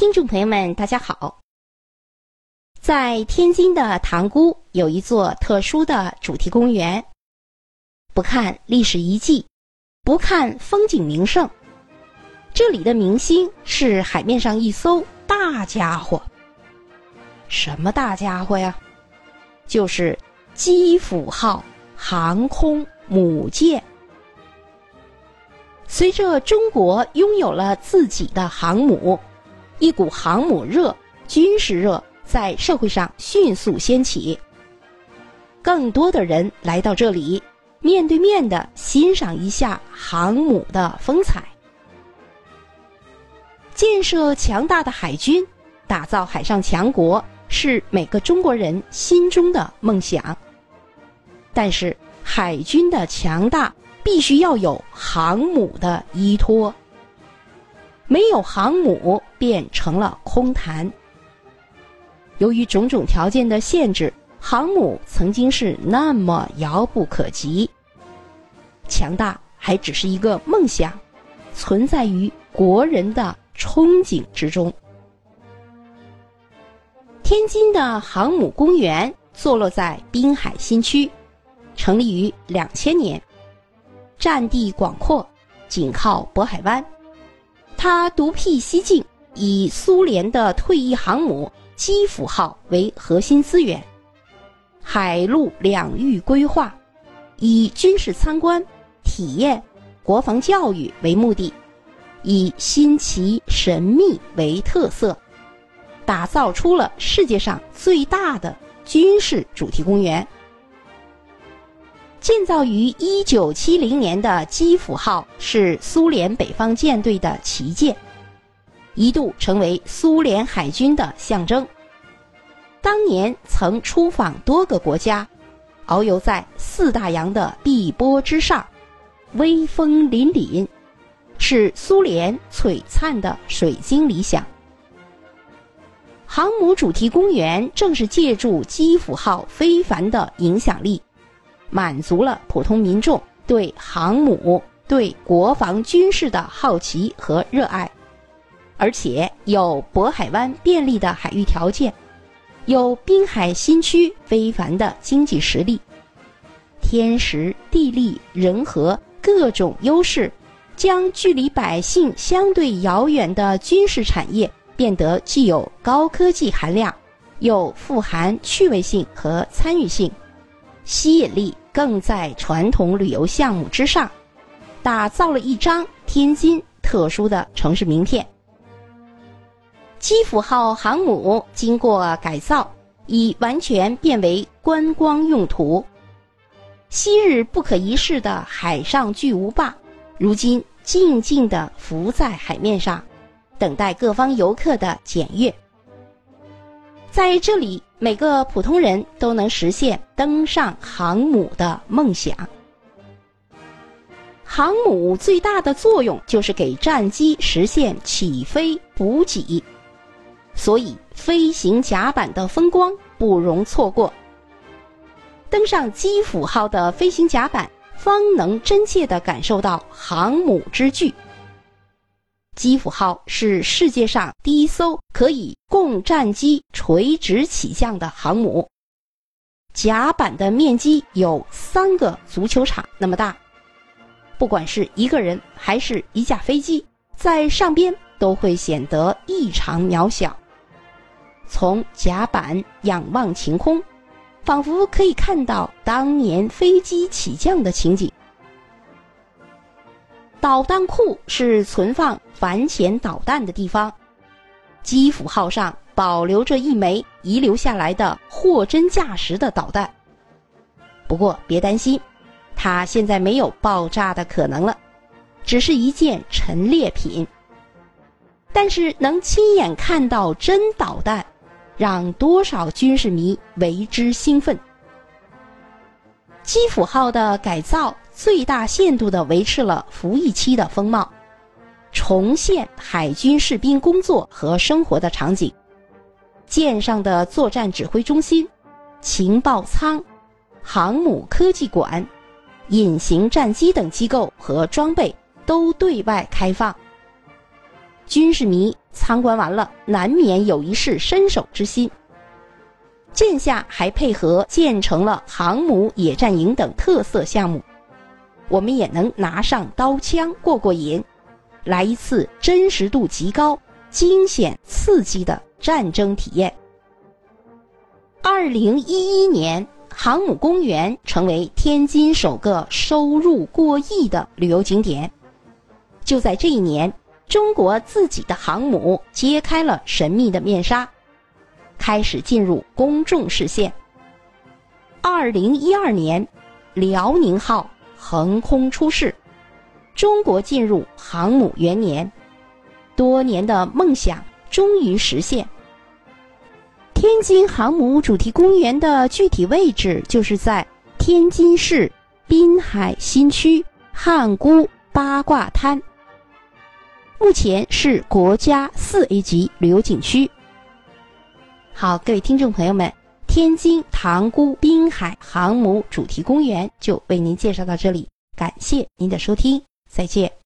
听众朋友们，大家好。在天津的塘沽有一座特殊的主题公园。不看历史遗迹，不看风景名胜，这里的明星是海面上一艘大家伙。什么大家伙呀？就是基辅号航空母舰。随着中国拥有了自己的航母。一股航母热、军事热在社会上迅速掀起，更多的人来到这里，面对面的欣赏一下航母的风采。建设强大的海军，打造海上强国，是每个中国人心中的梦想。但是，海军的强大必须要有航母的依托。没有航母，变成了空谈。由于种种条件的限制，航母曾经是那么遥不可及，强大还只是一个梦想，存在于国人的憧憬之中。天津的航母公园坐落在滨海新区，成立于两千年，占地广阔，紧靠渤海湾。他独辟蹊径，以苏联的退役航母基辅号为核心资源，海陆两域规划，以军事参观、体验、国防教育为目的，以新奇神秘为特色，打造出了世界上最大的军事主题公园。建造于一九七零年的基辅号是苏联北方舰队的旗舰，一度成为苏联海军的象征。当年曾出访多个国家，遨游在四大洋的碧波之上，威风凛凛，是苏联璀璨的水晶理想。航母主题公园正是借助基辅号非凡的影响力。满足了普通民众对航母、对国防军事的好奇和热爱，而且有渤海湾便利的海域条件，有滨海新区非凡的经济实力，天时地利人和各种优势，将距离百姓相对遥远的军事产业变得具有高科技含量，又富含趣味性和参与性，吸引力。更在传统旅游项目之上，打造了一张天津特殊的城市名片。基辅号航母经过改造，已完全变为观光用途。昔日不可一世的海上巨无霸，如今静静地浮在海面上，等待各方游客的检阅。在这里。每个普通人都能实现登上航母的梦想。航母最大的作用就是给战机实现起飞补给，所以飞行甲板的风光不容错过。登上基辅号的飞行甲板，方能真切地感受到航母之巨。基辅号是世界上第一艘可以供战机垂直起降的航母，甲板的面积有三个足球场那么大，不管是一个人还是一架飞机，在上边都会显得异常渺小。从甲板仰望晴空，仿佛可以看到当年飞机起降的情景。导弹库是存放反潜导弹的地方，基辅号上保留着一枚遗留下来的货真价实的导弹。不过别担心，它现在没有爆炸的可能了，只是一件陈列品。但是能亲眼看到真导弹，让多少军事迷为之兴奋。基辅号的改造。最大限度地维持了服役期的风貌，重现海军士兵工作和生活的场景。舰上的作战指挥中心、情报舱、航母科技馆、隐形战机等机构和装备都对外开放。军事迷参观完了，难免有一试身手之心。舰下还配合建成了航母野战营等特色项目，我们也能拿上刀枪过过瘾，来一次真实度极高、惊险刺激的战争体验。二零一一年，航母公园成为天津首个收入过亿的旅游景点。就在这一年，中国自己的航母揭开了神秘的面纱。开始进入公众视线。二零一二年，辽宁号横空出世，中国进入航母元年，多年的梦想终于实现。天津航母主题公园的具体位置就是在天津市滨海新区汉沽八卦滩，目前是国家四 A 级旅游景区。好，各位听众朋友们，天津塘沽滨海航母主题公园就为您介绍到这里，感谢您的收听，再见。